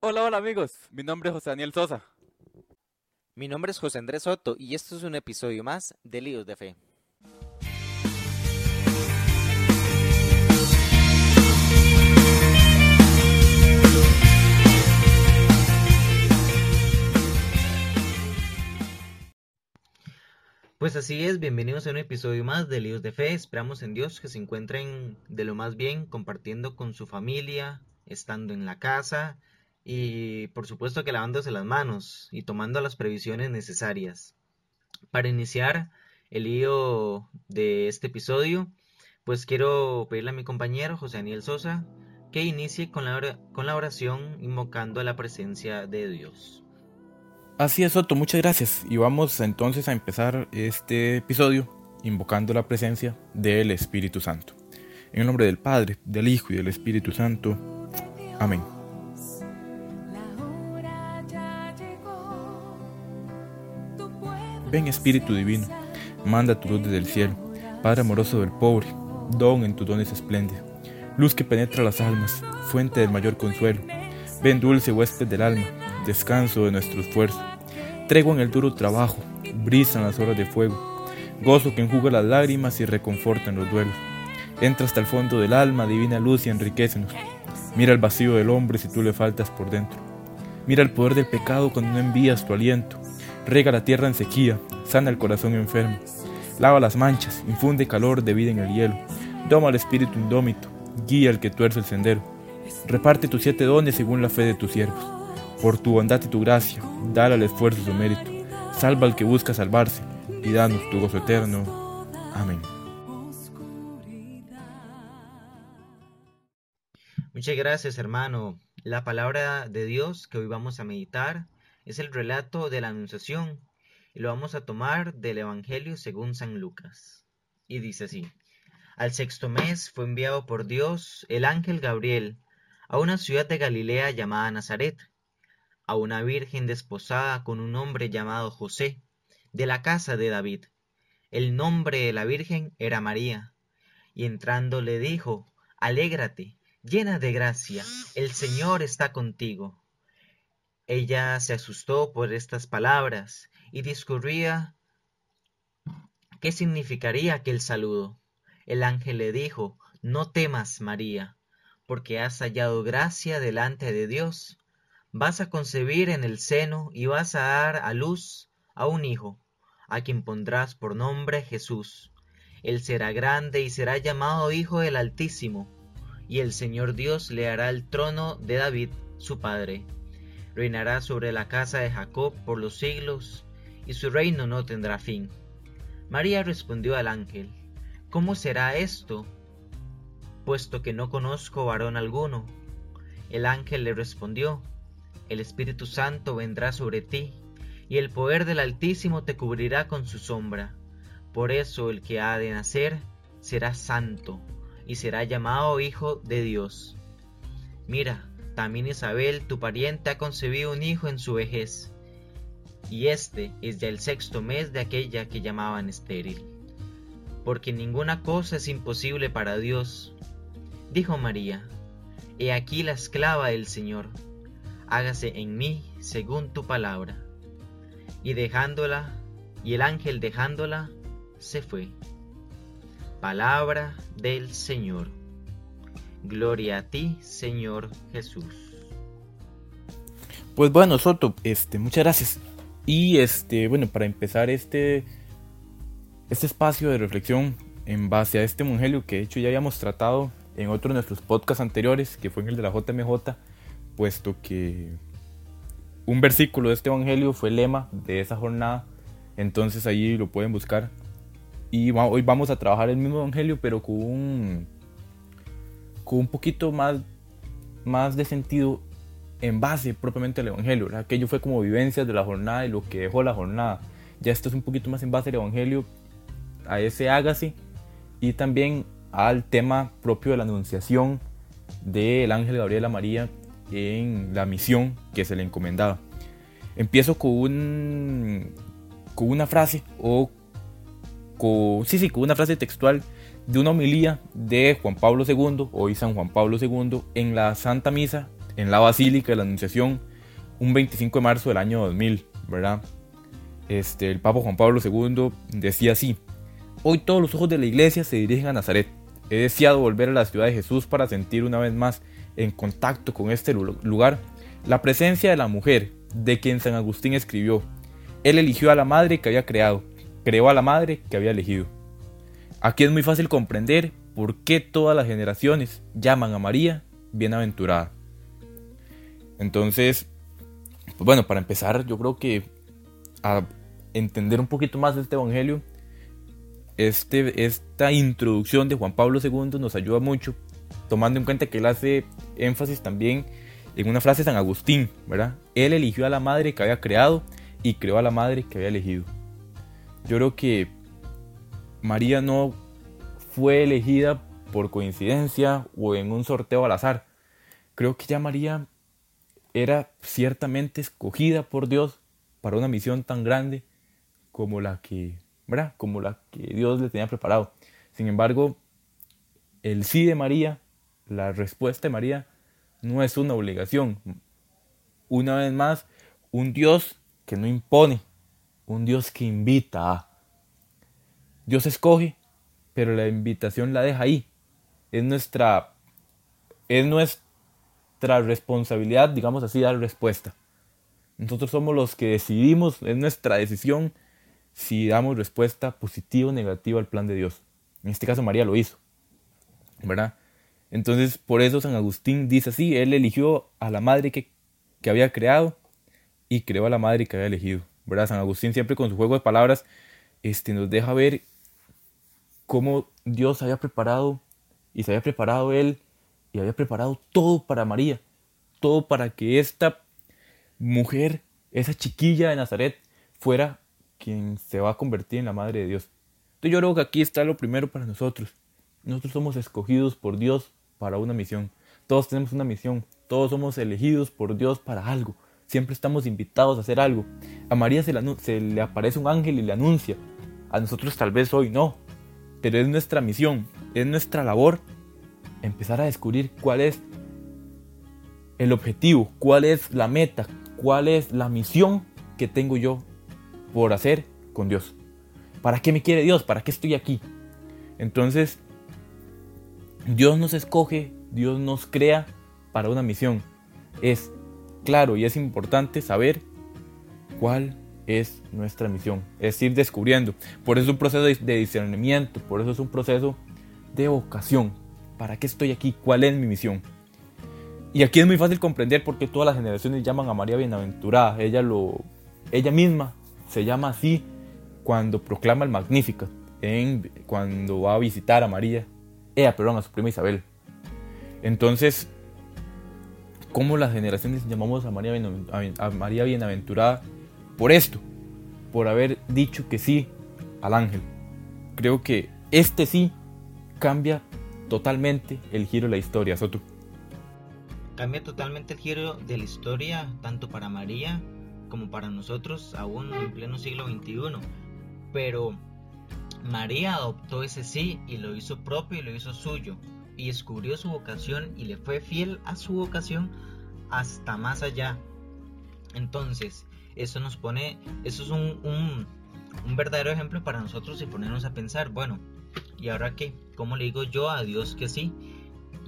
Hola, hola amigos, mi nombre es José Daniel Sosa. Mi nombre es José Andrés Soto y esto es un episodio más de Líos de Fe. Pues así es, bienvenidos a un episodio más de Líos de Fe. Esperamos en Dios que se encuentren de lo más bien compartiendo con su familia, estando en la casa y por supuesto que lavándose las manos y tomando las previsiones necesarias. Para iniciar el lío de este episodio, pues quiero pedirle a mi compañero José Daniel Sosa que inicie con la, con la oración invocando a la presencia de Dios. Así es, Soto, muchas gracias. Y vamos entonces a empezar este episodio invocando la presencia del Espíritu Santo. En el nombre del Padre, del Hijo y del Espíritu Santo. Amén. Ven Espíritu Divino, manda tu luz desde el cielo, Padre amoroso del pobre, don en tus dones espléndido, luz que penetra las almas, fuente del mayor consuelo. Ven dulce huésped del alma, descanso de nuestro esfuerzo. Tregua en el duro trabajo, brisa en las horas de fuego, gozo que enjuga las lágrimas y reconforta en los duelos. Entra hasta el fondo del alma, divina luz y enriquecenos. Mira el vacío del hombre si tú le faltas por dentro. Mira el poder del pecado cuando no envías tu aliento. Rega la tierra en sequía, sana el corazón enfermo. Lava las manchas, infunde calor de vida en el hielo. Doma al espíritu indómito, guía al que tuerce el sendero. Reparte tus siete dones según la fe de tus siervos. Por tu bondad y tu gracia, dale al esfuerzo su mérito. Salva al que busca salvarse y danos tu gozo eterno. Amén. Muchas gracias, hermano. La palabra de Dios que hoy vamos a meditar es el relato de la Anunciación y lo vamos a tomar del Evangelio según San Lucas. Y dice así: Al sexto mes fue enviado por Dios el ángel Gabriel a una ciudad de Galilea llamada Nazaret a una virgen desposada con un hombre llamado José, de la casa de David. El nombre de la virgen era María. Y entrando le dijo, Alégrate, llena de gracia, el Señor está contigo. Ella se asustó por estas palabras y discurría qué significaría aquel saludo. El ángel le dijo, No temas, María, porque has hallado gracia delante de Dios Vas a concebir en el seno y vas a dar a luz a un hijo, a quien pondrás por nombre Jesús. Él será grande y será llamado Hijo del Altísimo, y el Señor Dios le hará el trono de David, su padre. Reinará sobre la casa de Jacob por los siglos, y su reino no tendrá fin. María respondió al ángel, ¿Cómo será esto? Puesto que no conozco varón alguno. El ángel le respondió, el Espíritu Santo vendrá sobre ti, y el poder del Altísimo te cubrirá con su sombra. Por eso el que ha de nacer será santo, y será llamado Hijo de Dios. Mira, también Isabel, tu pariente, ha concebido un hijo en su vejez, y este es ya el sexto mes de aquella que llamaban estéril. Porque ninguna cosa es imposible para Dios. Dijo María, He aquí la esclava del Señor hágase en mí según tu palabra. Y dejándola, y el ángel dejándola, se fue. Palabra del Señor. Gloria a ti, Señor Jesús. Pues bueno, Soto, este, muchas gracias. Y este, bueno, para empezar este, este espacio de reflexión en base a este evangelio que de hecho ya habíamos tratado en otro de nuestros podcasts anteriores, que fue en el de la JMJ, puesto que un versículo de este evangelio fue el lema de esa jornada, entonces ahí lo pueden buscar. Y hoy vamos a trabajar el mismo evangelio, pero con un, con un poquito más, más de sentido en base propiamente al evangelio. Aquello fue como vivencias de la jornada y lo que dejó la jornada. Ya esto es un poquito más en base al evangelio, a ese hágase y también al tema propio de la anunciación del ángel Gabriel a María en la misión que se le encomendaba. Empiezo con, un, con una frase o con, sí, sí, con una frase textual de una homilía de Juan Pablo II, hoy San Juan Pablo II, en la Santa Misa en la Basílica de la Anunciación un 25 de marzo del año 2000, ¿verdad? Este, el Papa Juan Pablo II decía así, hoy todos los ojos de la iglesia se dirigen a Nazaret. He deseado volver a la ciudad de Jesús para sentir una vez más en contacto con este lugar la presencia de la mujer de quien San Agustín escribió. Él eligió a la madre que había creado, creó a la madre que había elegido. Aquí es muy fácil comprender por qué todas las generaciones llaman a María bienaventurada. Entonces, pues bueno, para empezar, yo creo que a entender un poquito más de este evangelio, este, esta introducción de Juan Pablo II nos ayuda mucho, tomando en cuenta que él hace énfasis también en una frase de San Agustín, ¿verdad? Él eligió a la madre que había creado y creó a la madre que había elegido. Yo creo que María no fue elegida por coincidencia o en un sorteo al azar. Creo que ya María era ciertamente escogida por Dios para una misión tan grande como la que, ¿verdad? Como la que Dios le tenía preparado. Sin embargo, el sí de María, la respuesta de María, no es una obligación. Una vez más, un Dios que no impone, un Dios que invita a. Dios escoge, pero la invitación la deja ahí. Es nuestra, es nuestra responsabilidad, digamos así, dar respuesta. Nosotros somos los que decidimos, es nuestra decisión si damos respuesta positiva o negativa al plan de Dios. En este caso María lo hizo, ¿verdad? Entonces por eso San Agustín dice así, él eligió a la madre que, que había creado y creó a la madre que había elegido, ¿verdad? San Agustín siempre con su juego de palabras este, nos deja ver cómo Dios había preparado y se había preparado él y había preparado todo para María, todo para que esta mujer, esa chiquilla de Nazaret, fuera quien se va a convertir en la madre de Dios. Entonces yo creo que aquí está lo primero para nosotros. Nosotros somos escogidos por Dios para una misión. Todos tenemos una misión. Todos somos elegidos por Dios para algo. Siempre estamos invitados a hacer algo. A María se le, se le aparece un ángel y le anuncia. A nosotros tal vez hoy no pero es nuestra misión, es nuestra labor empezar a descubrir cuál es el objetivo, cuál es la meta, cuál es la misión que tengo yo por hacer con Dios. ¿Para qué me quiere Dios? ¿Para qué estoy aquí? Entonces, Dios nos escoge, Dios nos crea para una misión. Es claro y es importante saber cuál es nuestra misión, es ir descubriendo. Por eso es un proceso de discernimiento, por eso es un proceso de vocación. ¿Para qué estoy aquí? ¿Cuál es mi misión? Y aquí es muy fácil comprender por qué todas las generaciones llaman a María bienaventurada. Ella, lo, ella misma se llama así cuando proclama el Magnífico, en, cuando va a visitar a María, ella, perdón, a su prima Isabel. Entonces, ¿cómo las generaciones llamamos a María, a María bienaventurada? Por esto, por haber dicho que sí al ángel. Creo que este sí cambia totalmente el giro de la historia, Soto. Cambia totalmente el giro de la historia, tanto para María como para nosotros, aún en pleno siglo XXI. Pero María adoptó ese sí y lo hizo propio y lo hizo suyo. Y descubrió su vocación y le fue fiel a su vocación hasta más allá. Entonces, eso nos pone, eso es un, verdadero ejemplo para nosotros y ponernos a pensar, bueno, ¿y ahora qué? ¿Cómo le digo yo a Dios que sí?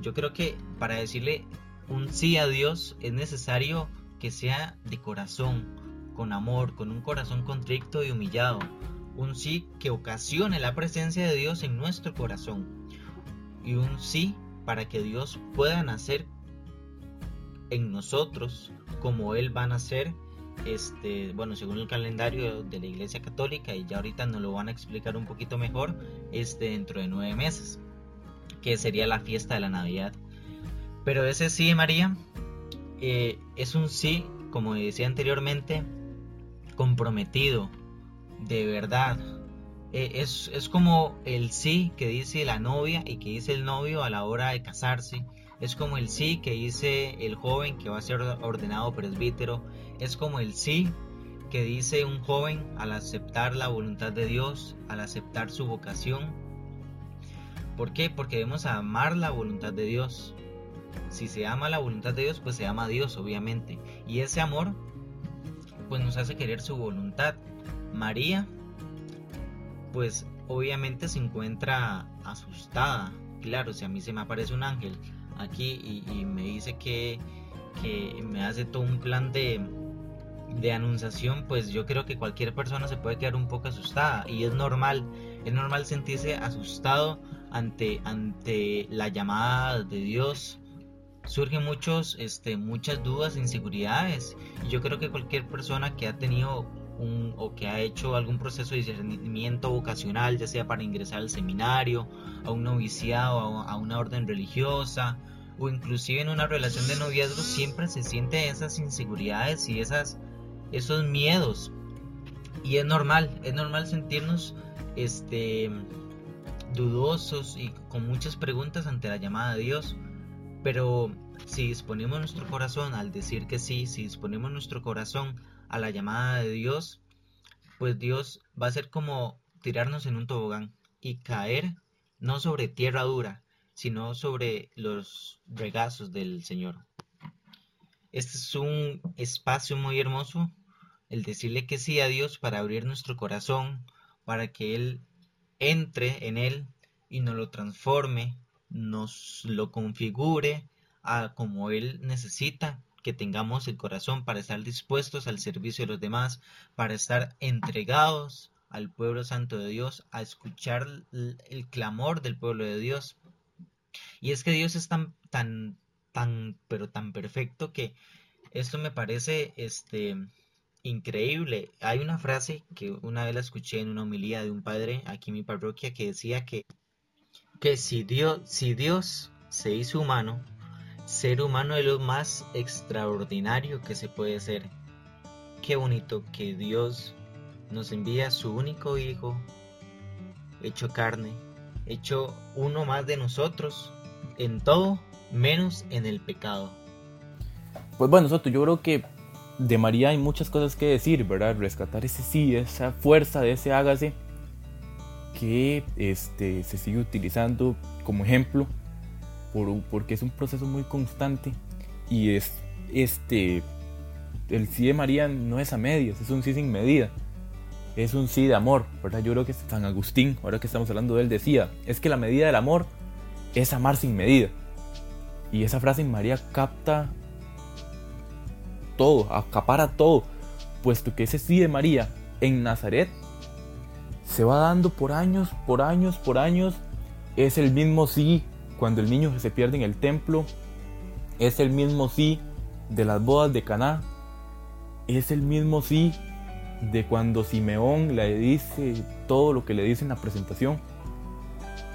Yo creo que para decirle un sí a Dios es necesario que sea de corazón, con amor, con un corazón contrito y humillado. Un sí que ocasione la presencia de Dios en nuestro corazón. Y un sí para que Dios pueda nacer en nosotros como Él va a nacer este, bueno, según el calendario de la Iglesia Católica, y ya ahorita nos lo van a explicar un poquito mejor, este, dentro de nueve meses, que sería la fiesta de la Navidad. Pero ese sí, María, eh, es un sí, como decía anteriormente, comprometido, de verdad. Eh, es, es como el sí que dice la novia y que dice el novio a la hora de casarse. Es como el sí que dice el joven que va a ser ordenado presbítero es como el sí que dice un joven al aceptar la voluntad de Dios, al aceptar su vocación. ¿Por qué? Porque debemos amar la voluntad de Dios. Si se ama la voluntad de Dios, pues se ama a Dios, obviamente. Y ese amor, pues nos hace querer su voluntad. María, pues obviamente se encuentra asustada. Claro, si a mí se me aparece un ángel aquí y, me dice que, que me hace todo un plan de, de anunciación, pues yo creo que cualquier persona se puede quedar un poco asustada y es normal, es normal sentirse asustado ante, ante la llamada de Dios. Surgen muchos, este, muchas dudas, inseguridades. Y yo creo que cualquier persona que ha tenido o que ha hecho algún proceso de discernimiento vocacional, ya sea para ingresar al seminario, a un noviciado, a una orden religiosa, o inclusive en una relación de noviazgo, siempre se siente esas inseguridades y esas esos miedos. Y es normal, es normal sentirnos este dudosos y con muchas preguntas ante la llamada de Dios. Pero si disponemos nuestro corazón al decir que sí, si disponemos nuestro corazón a la llamada de Dios, pues Dios va a ser como tirarnos en un tobogán y caer no sobre tierra dura, sino sobre los regazos del Señor. Este es un espacio muy hermoso, el decirle que sí a Dios para abrir nuestro corazón, para que Él entre en Él y nos lo transforme, nos lo configure a como Él necesita que tengamos el corazón para estar dispuestos al servicio de los demás, para estar entregados al pueblo santo de Dios, a escuchar el clamor del pueblo de Dios. Y es que Dios es tan, tan tan, pero tan perfecto que esto me parece este, increíble. Hay una frase que una vez la escuché en una homilía de un padre aquí en mi parroquia que decía que, que si, Dios, si Dios se hizo humano, ser humano es lo más extraordinario que se puede ser. Qué bonito que Dios nos envía a su único hijo, hecho carne, hecho uno más de nosotros en todo menos en el pecado. Pues bueno, Soto, yo creo que de María hay muchas cosas que decir, ¿verdad? Rescatar ese sí, esa fuerza de ese hágase que este, se sigue utilizando como ejemplo por, porque es un proceso muy constante y es este el sí de María no es a medias, es un sí sin medida. Es un sí de amor, ¿verdad? Yo creo que San Agustín, ahora que estamos hablando de él, decía, es que la medida del amor es amar sin medida. Y esa frase en María capta todo, acapara todo, puesto que ese sí de María en Nazaret se va dando por años, por años, por años. Es el mismo sí cuando el niño se pierde en el templo. Es el mismo sí de las bodas de Caná. Es el mismo sí de cuando Simeón le dice todo lo que le dice en la presentación.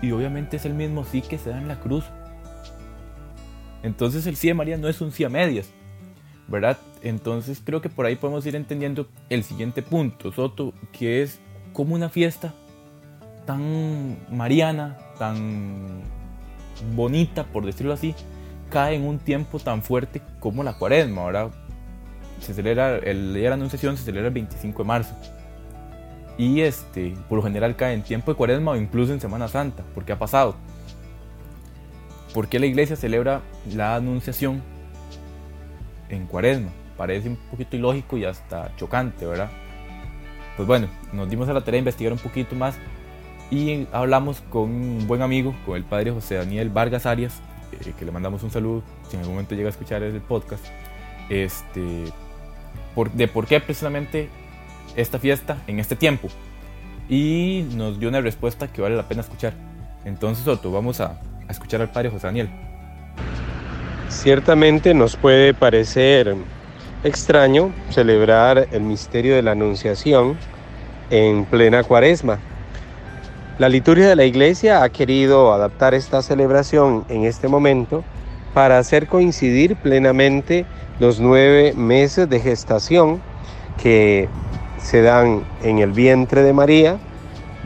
Y obviamente es el mismo sí que se da en la cruz entonces el sí de María no es un sí a medias, ¿verdad? Entonces creo que por ahí podemos ir entendiendo el siguiente punto, Soto, que es como una fiesta tan mariana, tan bonita, por decirlo así, cae en un tiempo tan fuerte como la cuaresma, ¿verdad? Se celebra, el día de la Anunciación se celebra el 25 de marzo. Y este, por lo general cae en tiempo de cuaresma o incluso en Semana Santa, porque ha pasado. ¿Por qué la iglesia celebra la anunciación en cuaresma? Parece un poquito ilógico y hasta chocante, ¿verdad? Pues bueno, nos dimos a la tarea de investigar un poquito más y hablamos con un buen amigo, con el padre José Daniel Vargas Arias, eh, que le mandamos un saludo si en algún momento llega a escuchar el podcast, este, de por qué precisamente esta fiesta en este tiempo. Y nos dio una respuesta que vale la pena escuchar. Entonces, Otto, vamos a, a escuchar al Padre José Daniel. Ciertamente nos puede parecer extraño celebrar el misterio de la Anunciación en plena cuaresma. La liturgia de la iglesia ha querido adaptar esta celebración en este momento para hacer coincidir plenamente los nueve meses de gestación que se dan en el vientre de María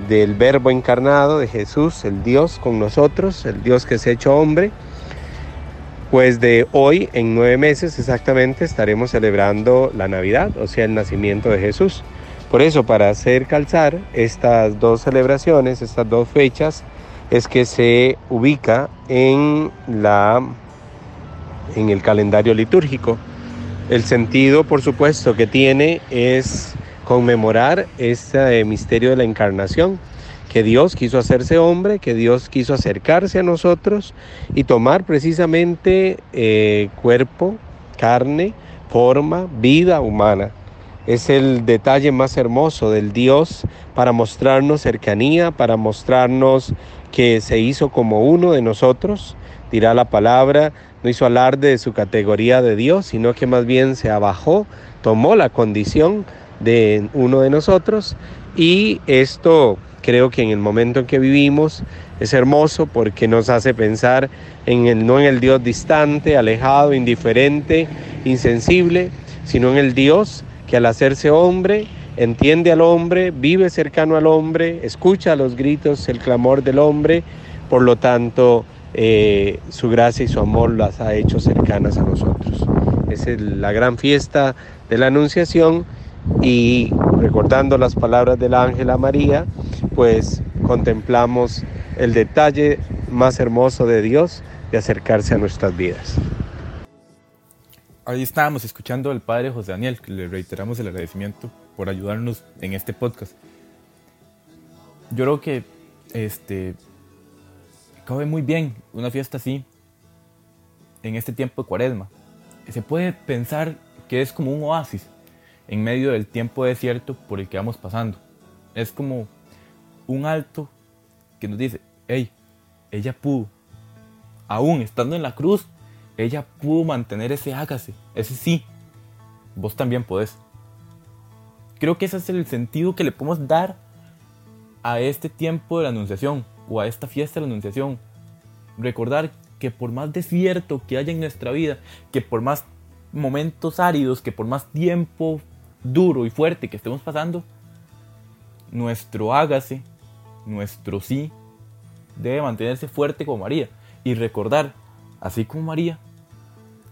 del Verbo encarnado, de Jesús, el Dios con nosotros, el Dios que se ha hecho hombre. Pues de hoy, en nueve meses exactamente, estaremos celebrando la Navidad, o sea, el nacimiento de Jesús. Por eso, para hacer calzar estas dos celebraciones, estas dos fechas, es que se ubica en la en el calendario litúrgico. El sentido, por supuesto, que tiene es conmemorar este misterio de la encarnación, que Dios quiso hacerse hombre, que Dios quiso acercarse a nosotros y tomar precisamente eh, cuerpo, carne, forma, vida humana. Es el detalle más hermoso del Dios para mostrarnos cercanía, para mostrarnos que se hizo como uno de nosotros, dirá la palabra, no hizo alarde de su categoría de Dios, sino que más bien se abajó, tomó la condición de uno de nosotros. Y esto creo que en el momento en que vivimos es hermoso porque nos hace pensar en el, no en el Dios distante, alejado, indiferente, insensible, sino en el Dios que al hacerse hombre entiende al hombre, vive cercano al hombre, escucha los gritos, el clamor del hombre, por lo tanto eh, su gracia y su amor las ha hecho cercanas a nosotros. Es la gran fiesta de la Anunciación y recordando las palabras del ángel a María, pues contemplamos el detalle más hermoso de Dios de acercarse a nuestras vidas. Ahí estábamos escuchando al padre José Daniel, que le reiteramos el agradecimiento por ayudarnos en este podcast. Yo creo que este cabe muy bien una fiesta así en este tiempo de cuaresma. Se puede pensar que es como un oasis en medio del tiempo desierto por el que vamos pasando. Es como un alto que nos dice, hey, ella pudo, aún estando en la cruz, ella pudo mantener ese hágase, ese sí. Vos también podés. Creo que ese es el sentido que le podemos dar a este tiempo de la Anunciación o a esta fiesta de la Anunciación. Recordar que por más desierto que haya en nuestra vida, que por más momentos áridos, que por más tiempo duro y fuerte que estemos pasando, nuestro hágase, nuestro sí, debe mantenerse fuerte como María y recordar, así como María,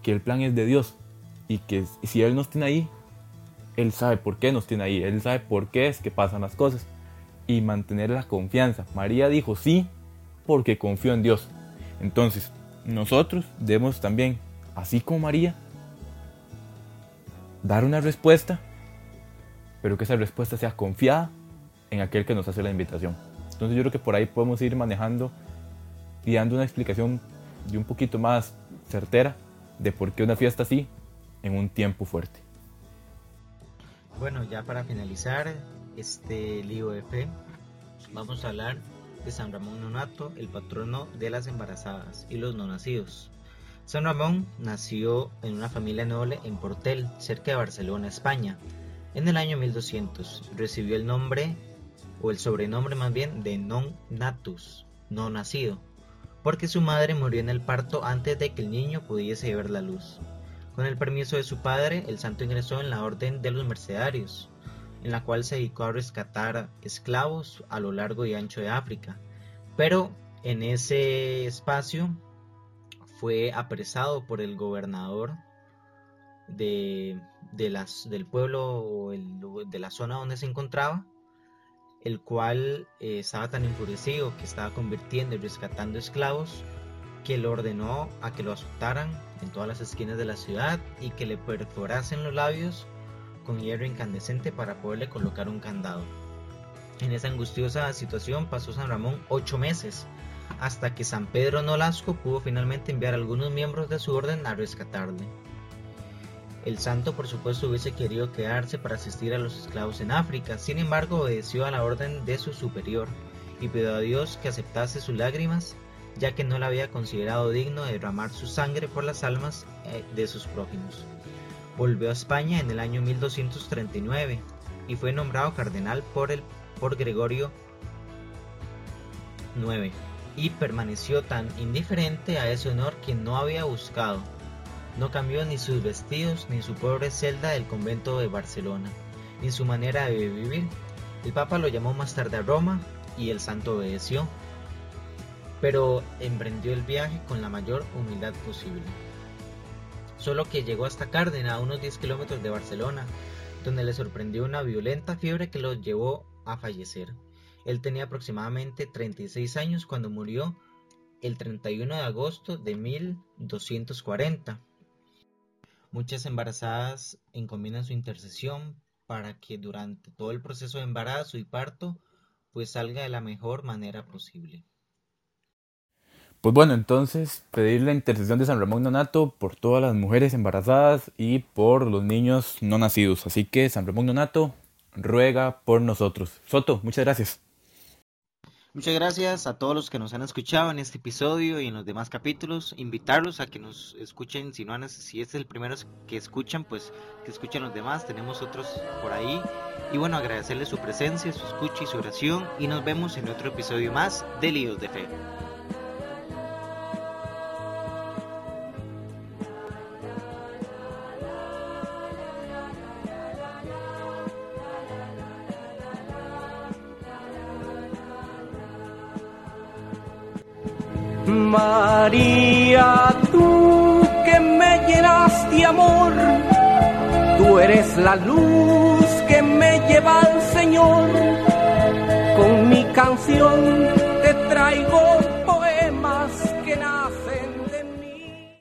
que el plan es de Dios y que si Él nos tiene ahí, Él sabe por qué nos tiene ahí, Él sabe por qué es que pasan las cosas y mantener la confianza. María dijo sí porque confió en Dios. Entonces, nosotros debemos también, así como María, dar una respuesta, pero que esa respuesta sea confiada en aquel que nos hace la invitación. Entonces yo creo que por ahí podemos ir manejando y dando una explicación de un poquito más certera de por qué una fiesta así en un tiempo fuerte. Bueno, ya para finalizar este libro de fe, vamos a hablar de San Ramón Nonato, el patrono de las embarazadas y los no nacidos. San Ramón nació en una familia noble en Portel, cerca de Barcelona, España. En el año 1200 recibió el nombre, o el sobrenombre más bien, de non natus, no nacido, porque su madre murió en el parto antes de que el niño pudiese ver la luz. Con el permiso de su padre, el santo ingresó en la orden de los mercedarios, en la cual se dedicó a rescatar esclavos a lo largo y ancho de África. Pero en ese espacio fue apresado por el gobernador de, del pueblo o de la zona donde se encontraba el cual eh, estaba tan enfurecido que estaba convirtiendo y rescatando esclavos que le ordenó a que lo azotaran en todas las esquinas de la ciudad y que le perforasen los labios con hierro incandescente para poderle colocar un candado. En esa angustiosa situación pasó San Ramón ocho meses, hasta que San Pedro Nolasco pudo finalmente enviar a algunos miembros de su orden a rescatarle. El santo por supuesto hubiese querido quedarse para asistir a los esclavos en África, sin embargo obedeció a la orden de su superior y pidió a Dios que aceptase sus lágrimas, ya que no le había considerado digno de derramar su sangre por las almas eh, de sus prójimos. Volvió a España en el año 1239 y fue nombrado cardenal por, el, por Gregorio IX y permaneció tan indiferente a ese honor que no había buscado no cambió ni sus vestidos, ni su pobre celda del convento de Barcelona, ni su manera de vivir. El Papa lo llamó más tarde a Roma y el santo obedeció, pero emprendió el viaje con la mayor humildad posible. Solo que llegó hasta Cárdenas, a unos 10 kilómetros de Barcelona, donde le sorprendió una violenta fiebre que lo llevó a fallecer. Él tenía aproximadamente 36 años cuando murió el 31 de agosto de 1240 Muchas embarazadas encomiendan su intercesión para que durante todo el proceso de embarazo y parto pues salga de la mejor manera posible. Pues bueno, entonces pedir la intercesión de San Ramón Nonato por todas las mujeres embarazadas y por los niños no nacidos. Así que San Ramón Nonato ruega por nosotros. Soto, muchas gracias. Muchas gracias a todos los que nos han escuchado en este episodio y en los demás capítulos. Invitarlos a que nos escuchen, si no si este es el primero que escuchan, pues que escuchen los demás. Tenemos otros por ahí. Y bueno, agradecerles su presencia, su escucha y su oración. Y nos vemos en otro episodio más de Líos de Fe. Amor, tú eres la luz que me lleva al Señor. Con mi canción te traigo